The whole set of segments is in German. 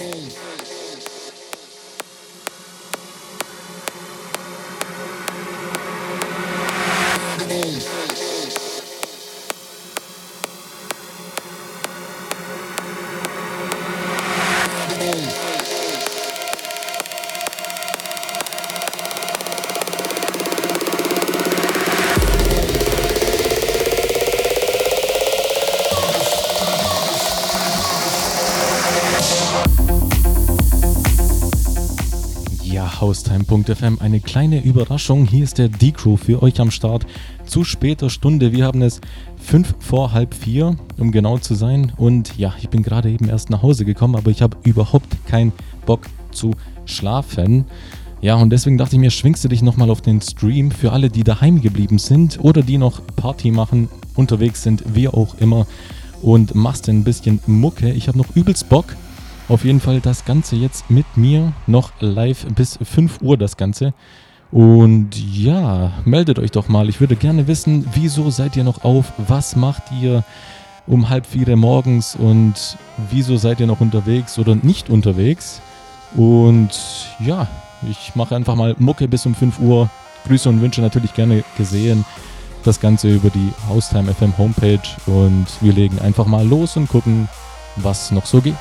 Hey. Haustime.fm. Eine kleine Überraschung. Hier ist der D-Crew für euch am Start zu später Stunde. Wir haben es fünf vor halb vier, um genau zu sein. Und ja, ich bin gerade eben erst nach Hause gekommen, aber ich habe überhaupt keinen Bock zu schlafen. Ja, und deswegen dachte ich mir, schwingst du dich nochmal auf den Stream für alle, die daheim geblieben sind oder die noch Party machen, unterwegs sind, wie auch immer. Und machst ein bisschen Mucke. Ich habe noch übelst Bock. Auf jeden Fall das Ganze jetzt mit mir noch live bis 5 Uhr das Ganze. Und ja, meldet euch doch mal. Ich würde gerne wissen, wieso seid ihr noch auf? Was macht ihr um halb vier morgens? Und wieso seid ihr noch unterwegs oder nicht unterwegs? Und ja, ich mache einfach mal Mucke bis um 5 Uhr. Grüße und Wünsche natürlich gerne gesehen. Das Ganze über die Haustime FM Homepage. Und wir legen einfach mal los und gucken, was noch so geht.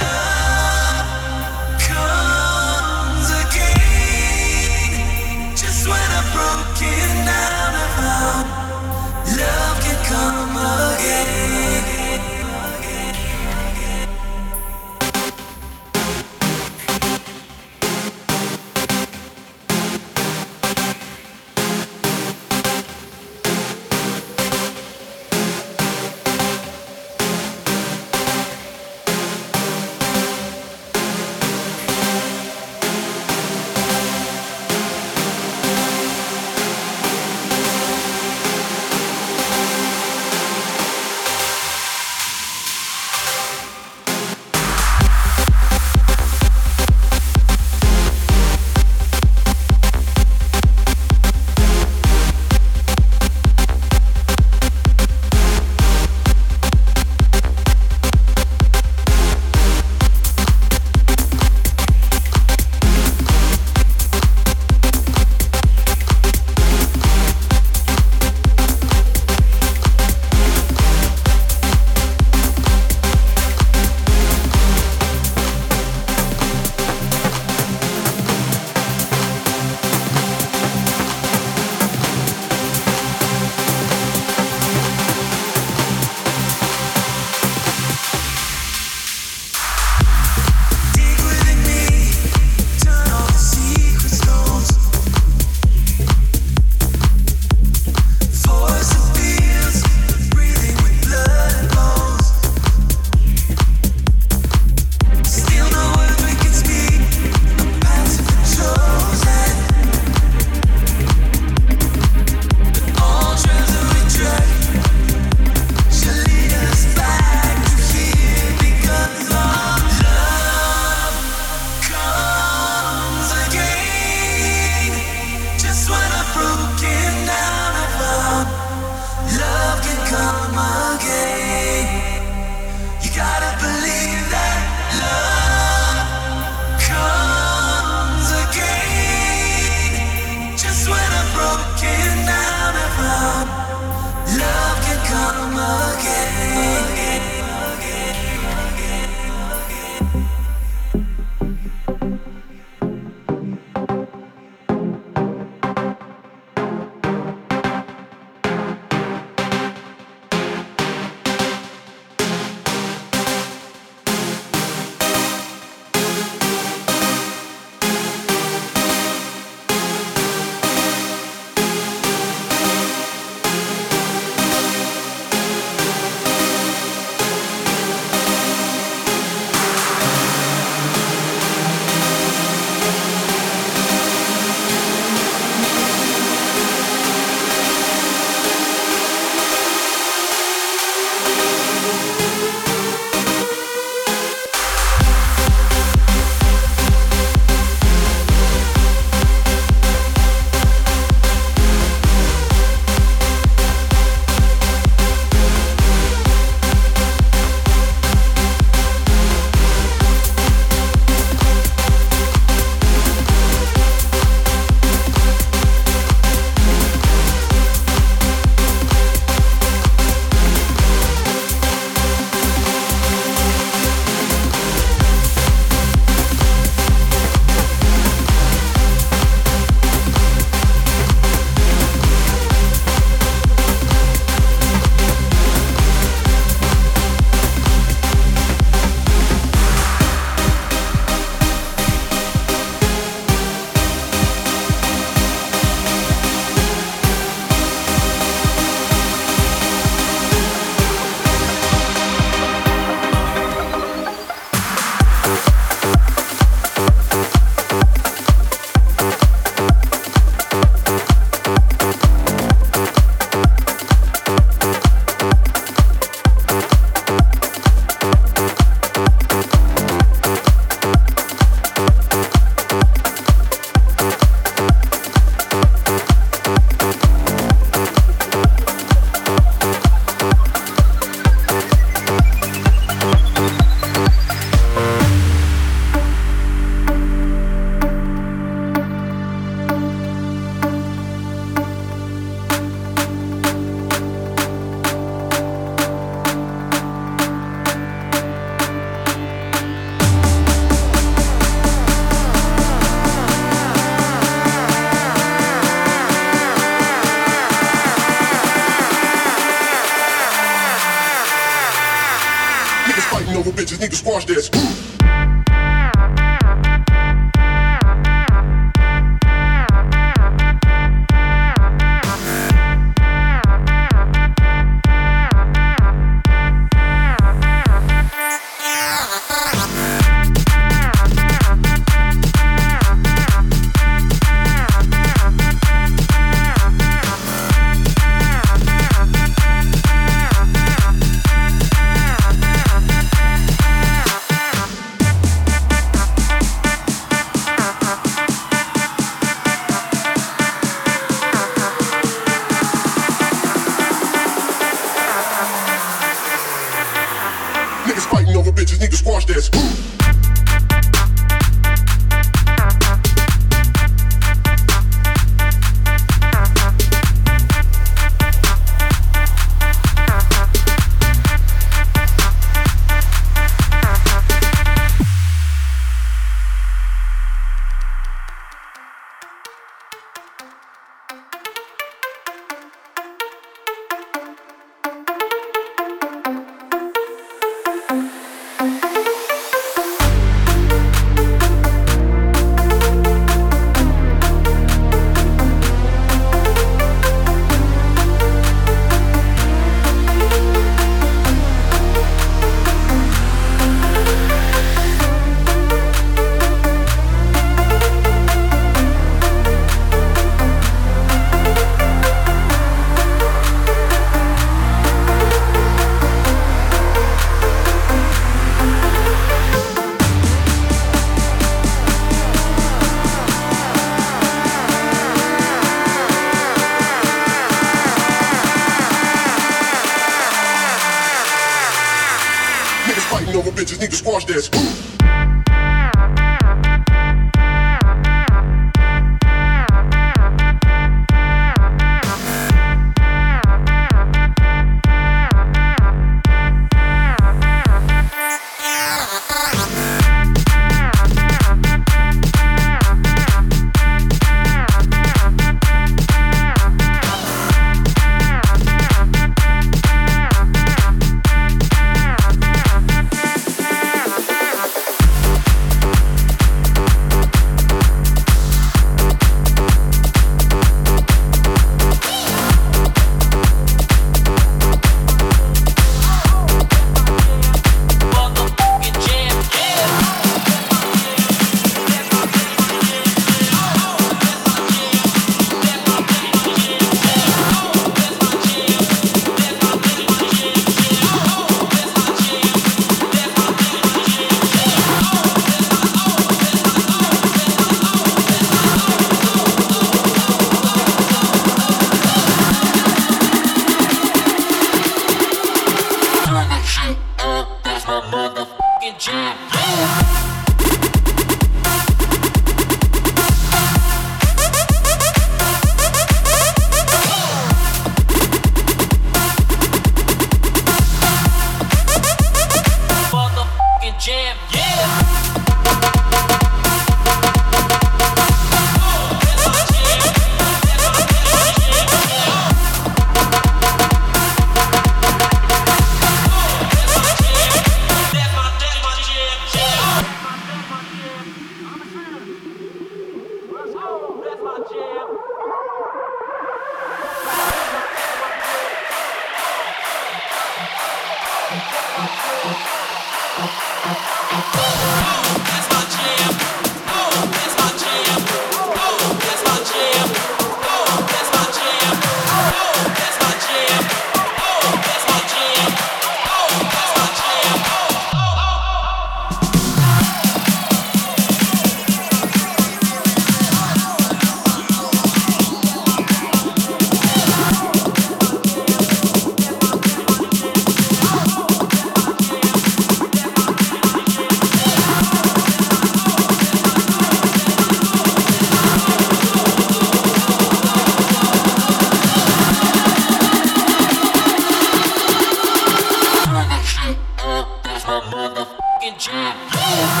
child.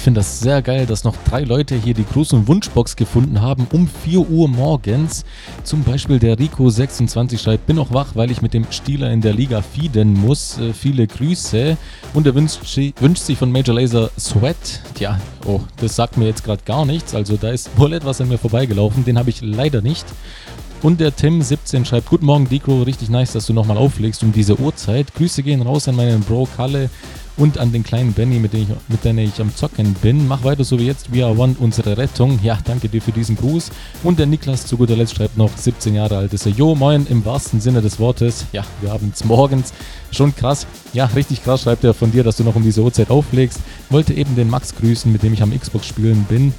Ich finde das sehr geil, dass noch drei Leute hier die große Wunschbox gefunden haben um 4 Uhr morgens. Zum Beispiel der Rico26 schreibt, bin noch wach, weil ich mit dem Stieler in der Liga fieden muss. Äh, viele Grüße. Und er wünscht, wünscht, sich von Major Laser Sweat. Tja, oh, das sagt mir jetzt gerade gar nichts. Also da ist wohl etwas an mir vorbeigelaufen. Den habe ich leider nicht. Und der Tim17 schreibt: Guten Morgen, Dico. Richtig nice, dass du nochmal auflegst um diese Uhrzeit. Grüße gehen raus an meinen Bro Kalle und an den kleinen Benny, mit dem ich, mit dem ich am Zocken bin. Mach weiter so wie jetzt. We are one, unsere Rettung. Ja, danke dir für diesen Gruß. Und der Niklas zu guter Letzt schreibt noch 17 Jahre alt ist er. Jo, moin, im wahrsten Sinne des Wortes. Ja, wir haben es morgens. Schon krass. Ja, richtig krass schreibt er von dir, dass du noch um diese Uhrzeit auflegst. Wollte eben den Max grüßen, mit dem ich am Xbox spielen bin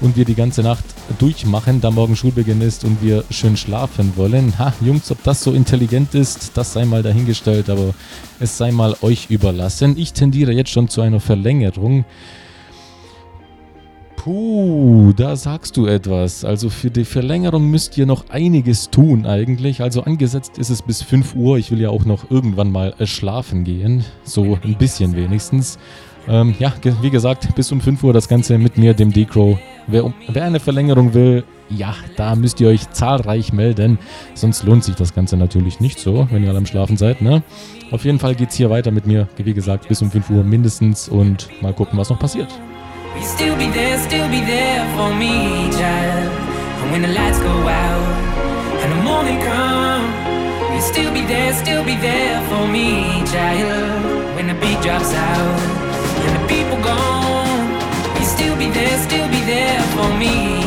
und wir die ganze Nacht durchmachen, da morgen Schulbeginn ist und wir schön schlafen wollen. Ha, Jungs, ob das so intelligent ist, das sei mal dahingestellt, aber es sei mal euch überlassen. Ich tendiere jetzt schon zu einer Verlängerung. Puh, da sagst du etwas. Also für die Verlängerung müsst ihr noch einiges tun eigentlich. Also angesetzt ist es bis 5 Uhr. Ich will ja auch noch irgendwann mal äh, schlafen gehen. So ein bisschen wenigstens. Ähm, ja, wie gesagt, bis um 5 Uhr das Ganze mit mir, dem Decro. Wer, wer eine Verlängerung will, ja, da müsst ihr euch zahlreich melden. Sonst lohnt sich das Ganze natürlich nicht so, wenn ihr alle am Schlafen seid. Ne? Auf jeden Fall geht es hier weiter mit mir, wie gesagt, bis um 5 Uhr mindestens und mal gucken, was noch passiert. Still be there, still be there for me, child. And when the lights go out and the morning come, we still be there, still be there for me, child. When the beat drops out and the people gone, we still be there, still be there for me,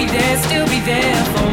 be there, still be there for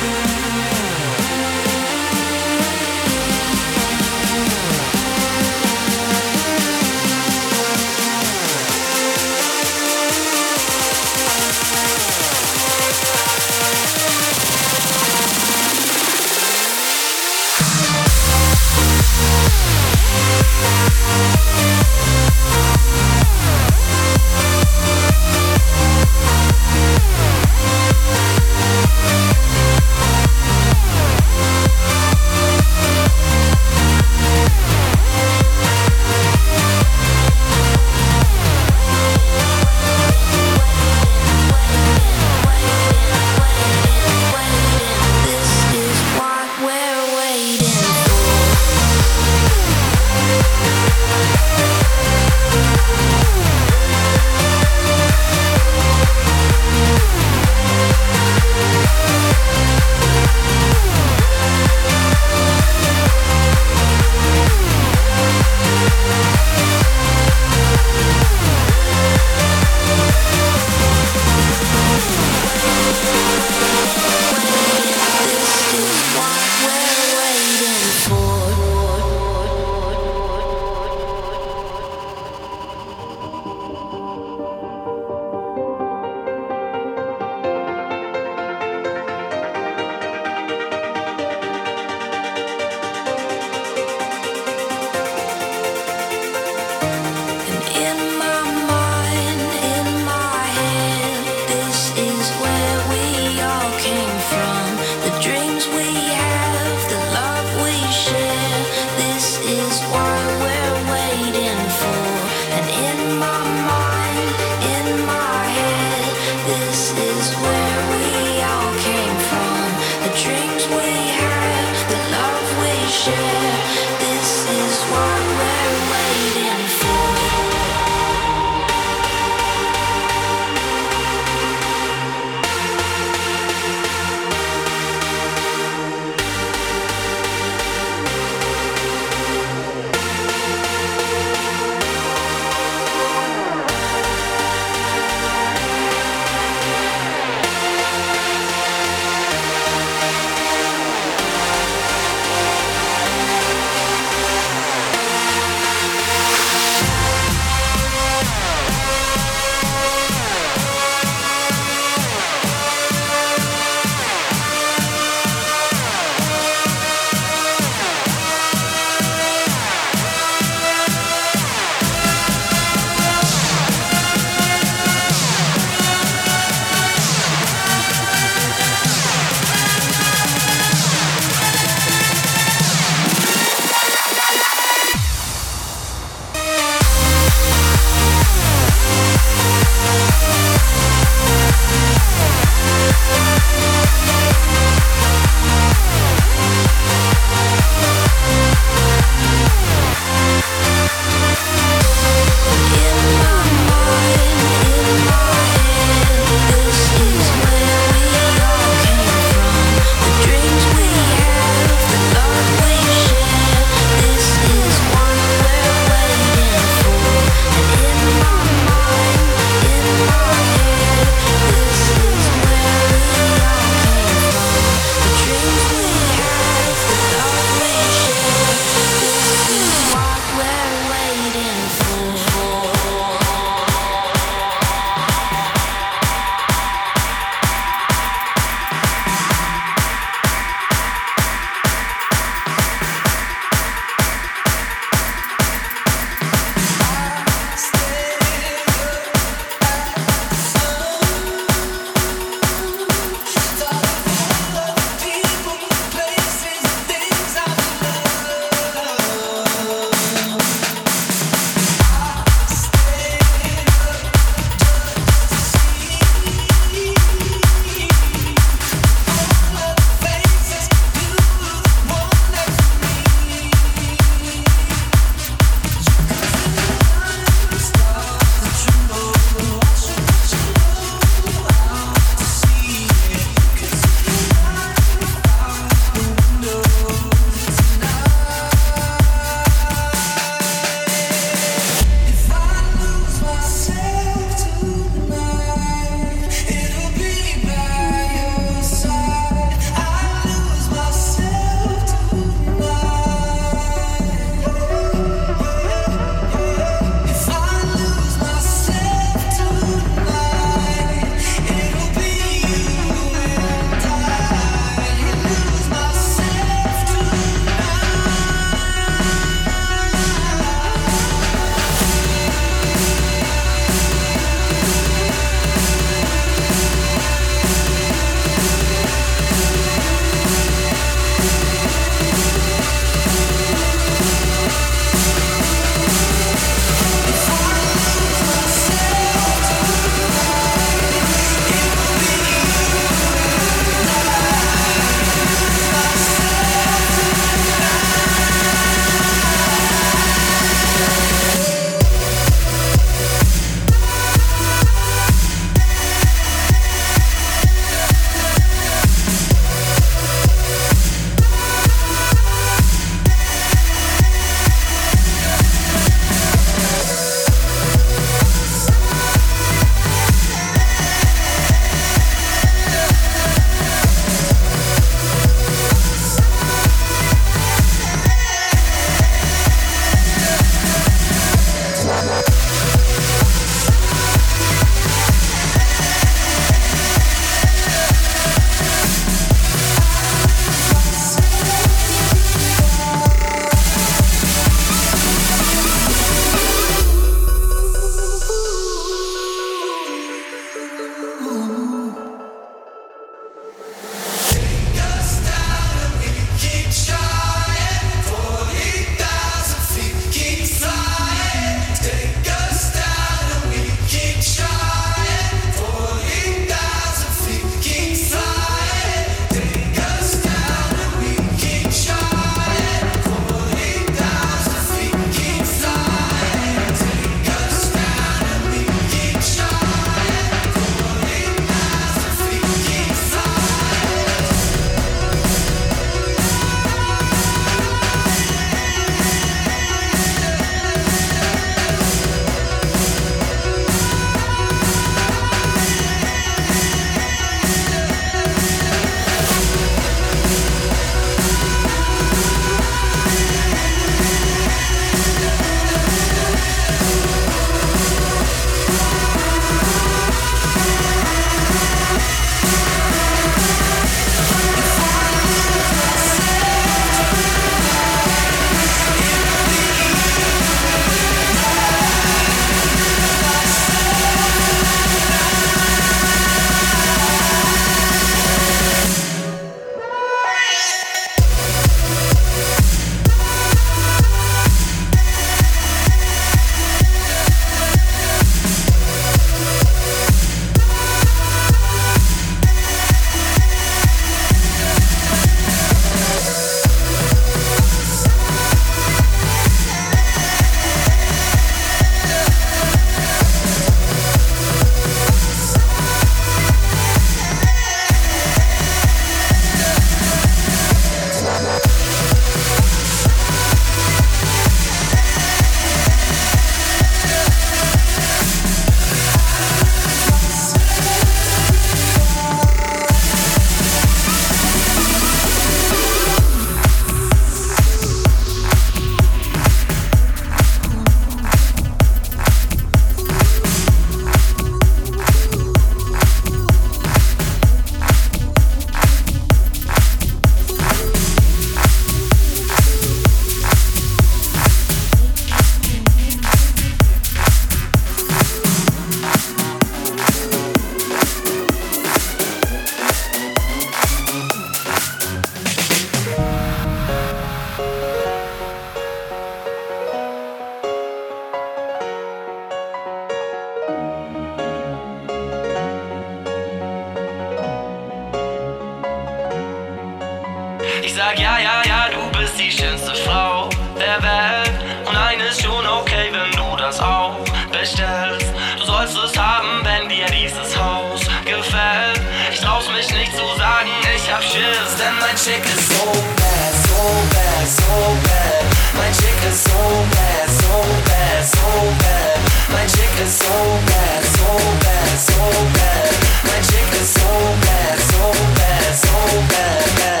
sag ja, ja, ja, du bist die schönste Frau der Welt. Und eines schon okay, wenn du das auch bestellst. Du sollst es haben, wenn dir dieses Haus gefällt. Ich trau's mich nicht zu sagen, ich hab Schiss, denn mein Chick ist so bad, so bad, so bad. Mein Chick ist so bad, so bad, so bad. Mein Chick ist so bad, so bad, so bad. Mein Chick ist so bad, so bad, so bad, bad,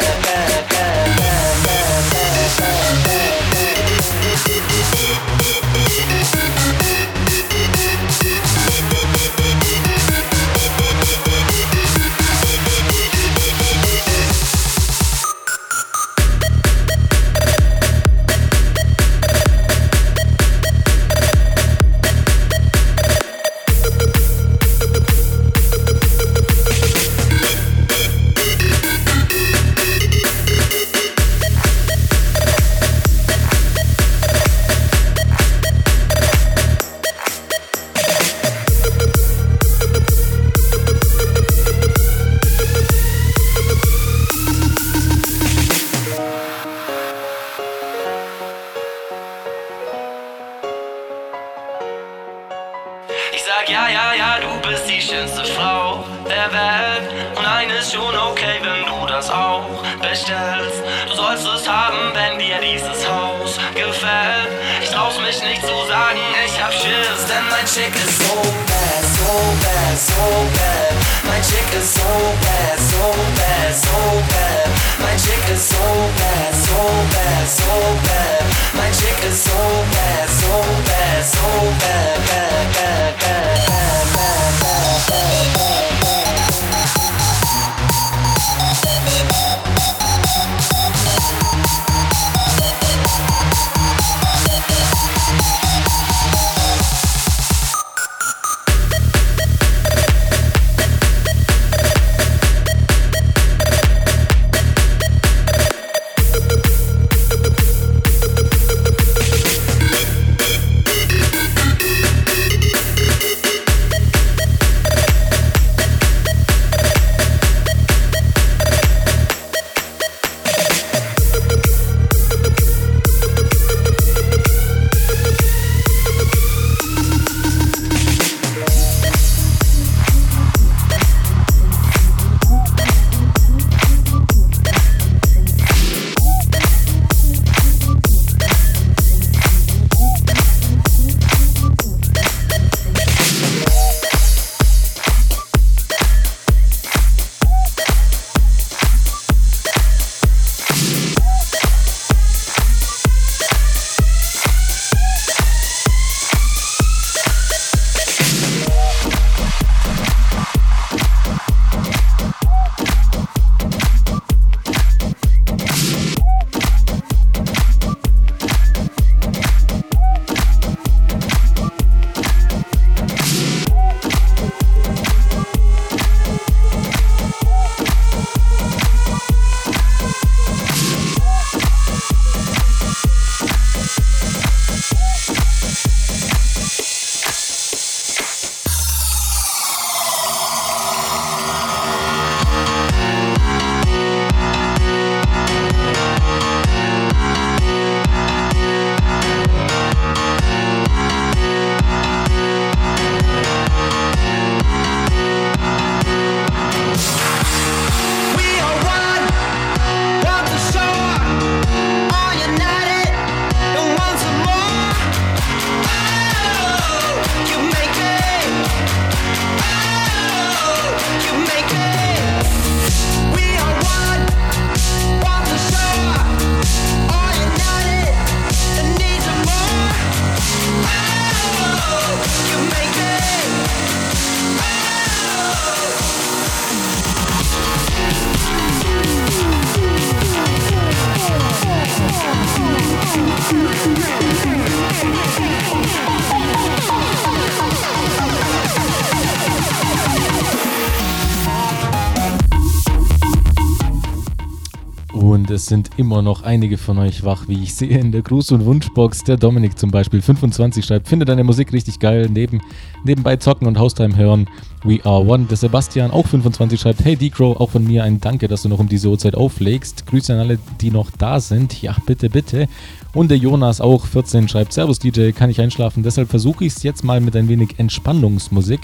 sind immer noch einige von euch wach, wie ich sehe in der Gruß- und Wunschbox. Der Dominik zum Beispiel, 25 schreibt, finde deine Musik richtig geil, neben, nebenbei zocken und Haustime hören. We are one. Der Sebastian, auch 25, schreibt, hey Decro, auch von mir ein Danke, dass du noch um diese Uhrzeit auflegst. Grüße an alle, die noch da sind. Ja, bitte, bitte. Und der Jonas, auch 14, schreibt, Servus DJ, kann ich einschlafen, deshalb versuche ich es jetzt mal mit ein wenig Entspannungsmusik.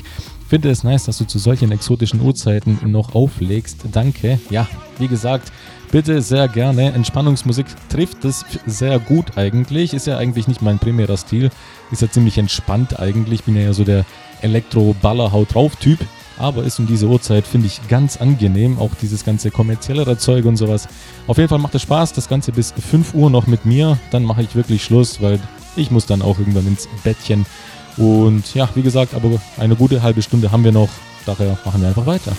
Finde es nice, dass du zu solchen exotischen Uhrzeiten noch auflegst. Danke. Ja, wie gesagt, bitte sehr gerne. Entspannungsmusik trifft es sehr gut eigentlich. Ist ja eigentlich nicht mein primärer Stil. Ist ja ziemlich entspannt eigentlich. Bin ja so der Elektro-Baller-Haut-drauf-Typ. Aber ist um diese Uhrzeit, finde ich, ganz angenehm. Auch dieses ganze kommerziellere Zeug und sowas. Auf jeden Fall macht es Spaß. Das Ganze bis 5 Uhr noch mit mir. Dann mache ich wirklich Schluss, weil ich muss dann auch irgendwann ins Bettchen. Und ja, wie gesagt, aber eine gute halbe Stunde haben wir noch. Daher machen wir einfach weiter.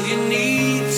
All you need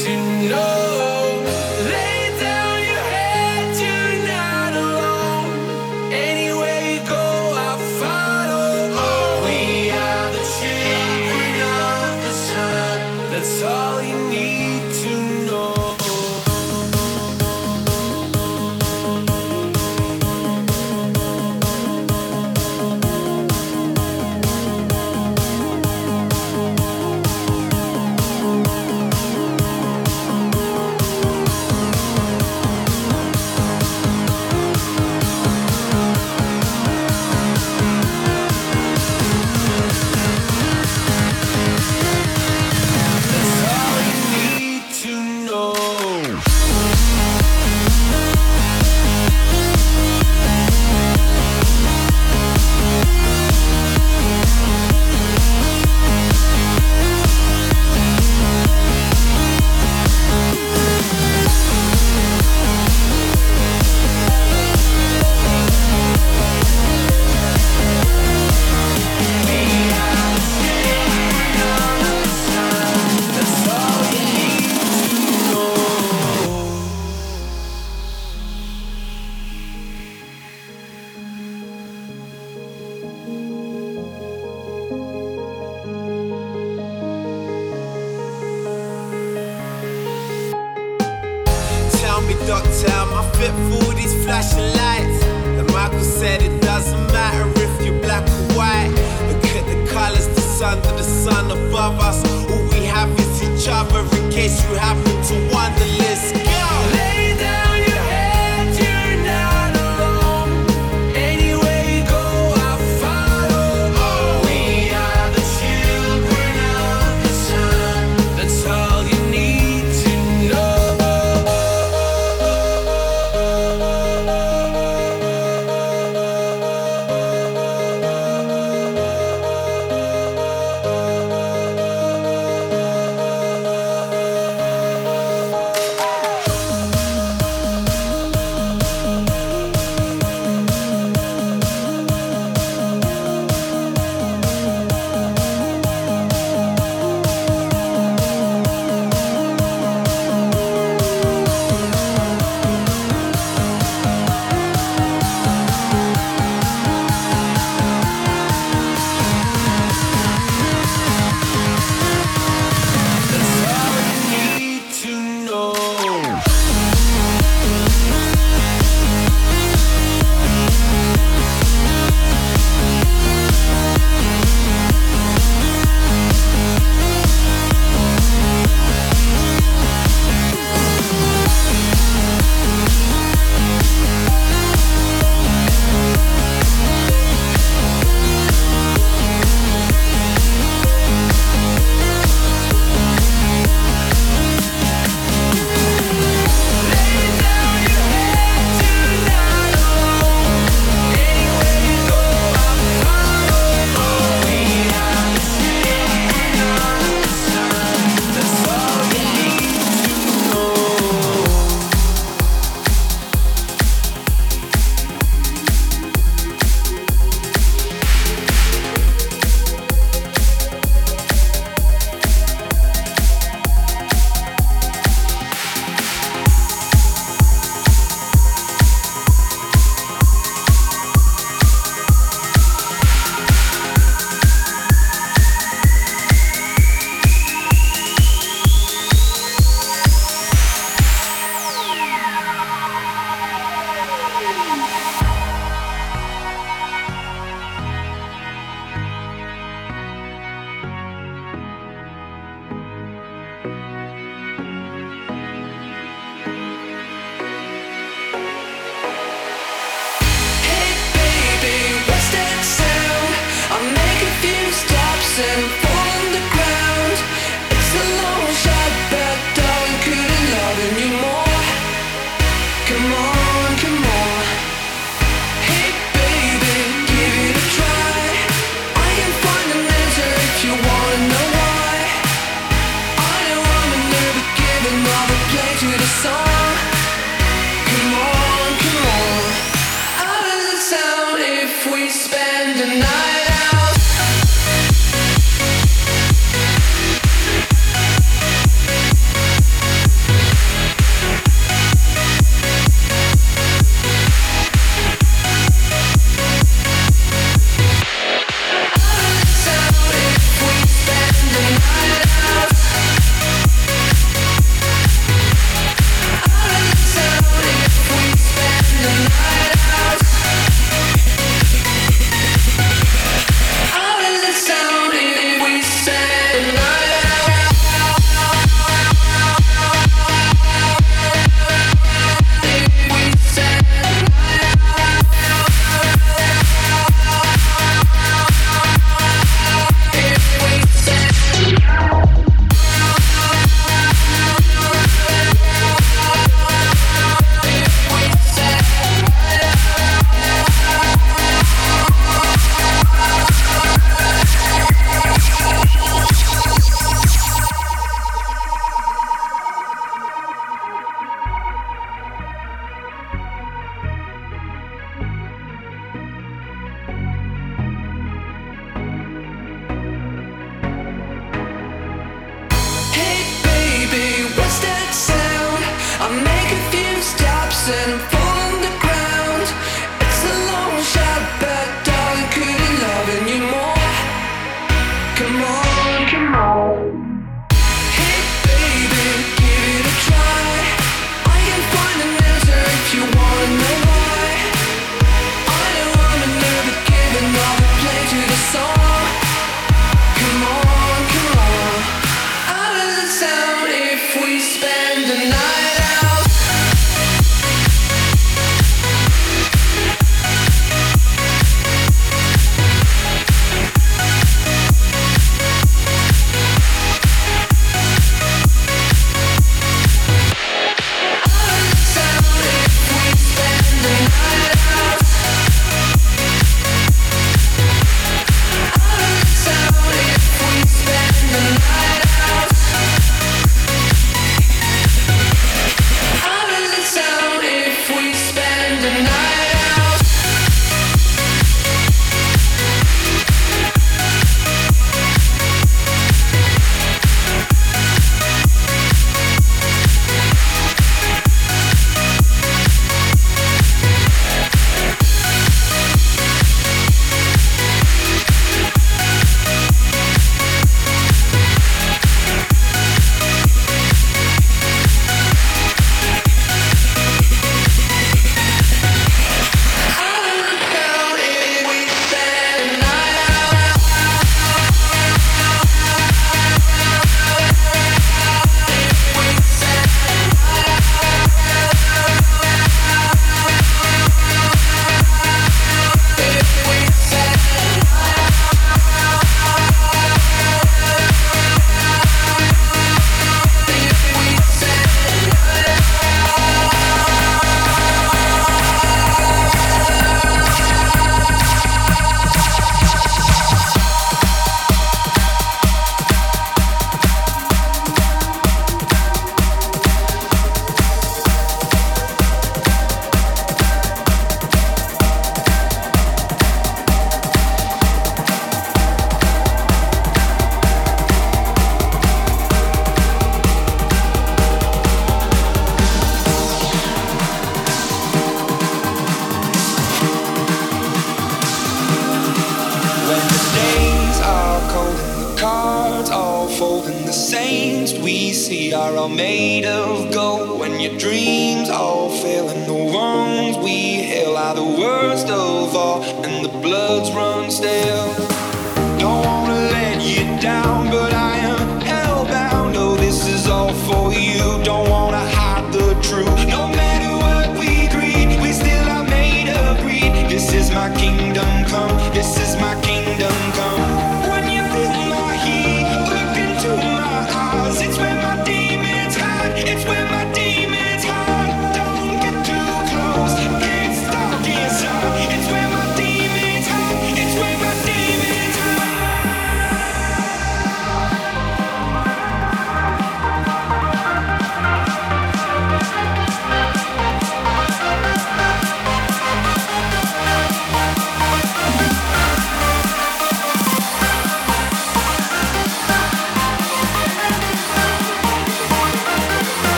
see are all made of gold. When your dreams all fail, and the wrongs we hail are the worst of all, and the bloods run stale.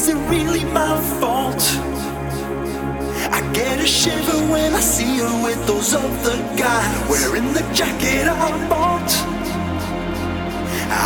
Is it really my fault? I get a shiver when I see her with those other guys wearing the jacket I bought.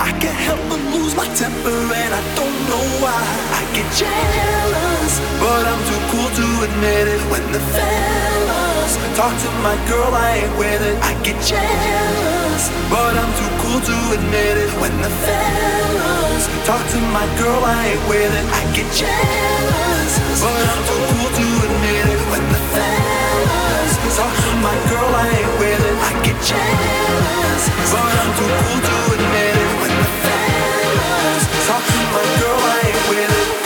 I can't help but lose my temper and I don't know why. I get jealous, but I'm too cool to admit it when the feeling jealous. Talk to my girl, I ain't with it. I get jealous, but I'm too cool to admit it. When the fellas talk to my girl, I ain't with it. I get jealous, but I'm too cool to admit it. When the fellas talk to my girl, I ain't with it. I get jealous, but I'm too cool to admit it. When the fellas talk to my girl, I ain't with it.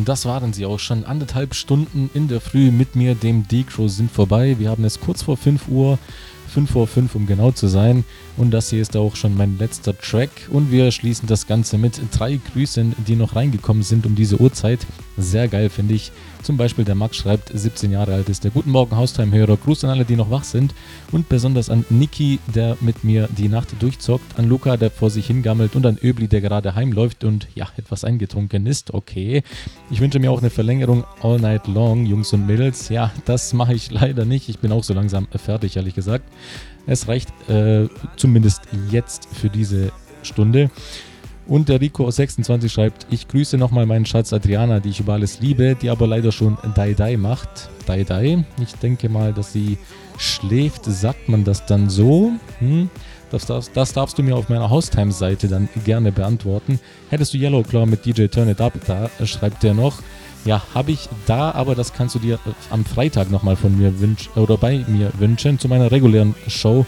Haustime, das waren sie auch schon. Anderthalb Stunden in der Früh mit mir, dem D-Crow, sind vorbei. Wir haben es kurz vor 5 Uhr, 5 vor 5, um genau zu sein. Und das hier ist auch schon mein letzter Track. Und wir schließen das Ganze mit drei Grüßen, die noch reingekommen sind um diese Uhrzeit. Sehr geil, finde ich. Zum Beispiel der Max schreibt, 17 Jahre alt ist der. Guten Morgen, Haustime-Hörer. Gruß an alle, die noch wach sind. Und besonders an Niki, der mit mir die Nacht durchzockt. An Luca, der vor sich hingammelt. Und an Öbli, der gerade heimläuft und ja, etwas eingetrunken ist. Okay. Ich wünsche mir auch eine Verlängerung all night long, Jungs und Mädels. Ja, das mache ich leider nicht. Ich bin auch so langsam fertig, ehrlich gesagt. Es reicht äh, zumindest jetzt für diese Stunde. Und der Rico aus 26 schreibt, ich grüße nochmal meinen Schatz Adriana, die ich über alles liebe, die aber leider schon Dai Dai macht. Dai Dai. Ich denke mal, dass sie schläft. Sagt man das dann so? Hm? Das, darfst, das darfst du mir auf meiner Haustime-Seite dann gerne beantworten. Hättest du Yellow Claw mit DJ Turn It Up da, schreibt der noch. Ja, habe ich da, aber das kannst du dir am Freitag nochmal von mir wünschen oder bei mir wünschen zu meiner regulären Show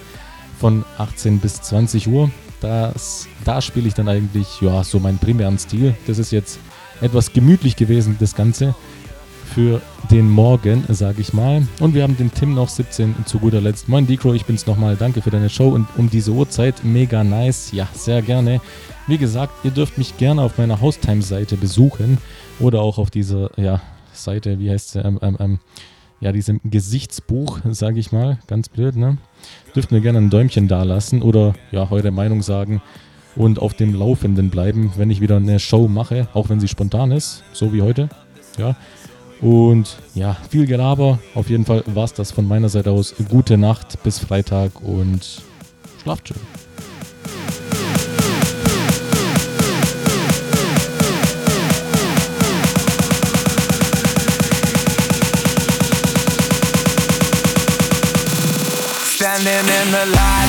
von 18 bis 20 Uhr. Das, da spiele ich dann eigentlich ja so meinen primären Stil. Das ist jetzt etwas gemütlich gewesen, das Ganze für den Morgen, sage ich mal. Und wir haben den Tim noch 17 zu guter Letzt. Moin Decro, ich bin's nochmal. Danke für deine Show und um diese Uhrzeit. Mega nice. Ja, sehr gerne. Wie gesagt, ihr dürft mich gerne auf meiner Haustime-Seite besuchen oder auch auf dieser ja, Seite, wie heißt sie, ähm, ähm, ähm, ja, diesem Gesichtsbuch, sage ich mal. Ganz blöd, ne? Dürft mir gerne ein Däumchen da lassen oder ja, eure Meinung sagen und auf dem Laufenden bleiben, wenn ich wieder eine Show mache, auch wenn sie spontan ist, so wie heute. Ja. Und ja, viel Gelaber. Auf jeden Fall war es das von meiner Seite aus. Gute Nacht bis Freitag und schlaft schön. standing in the light.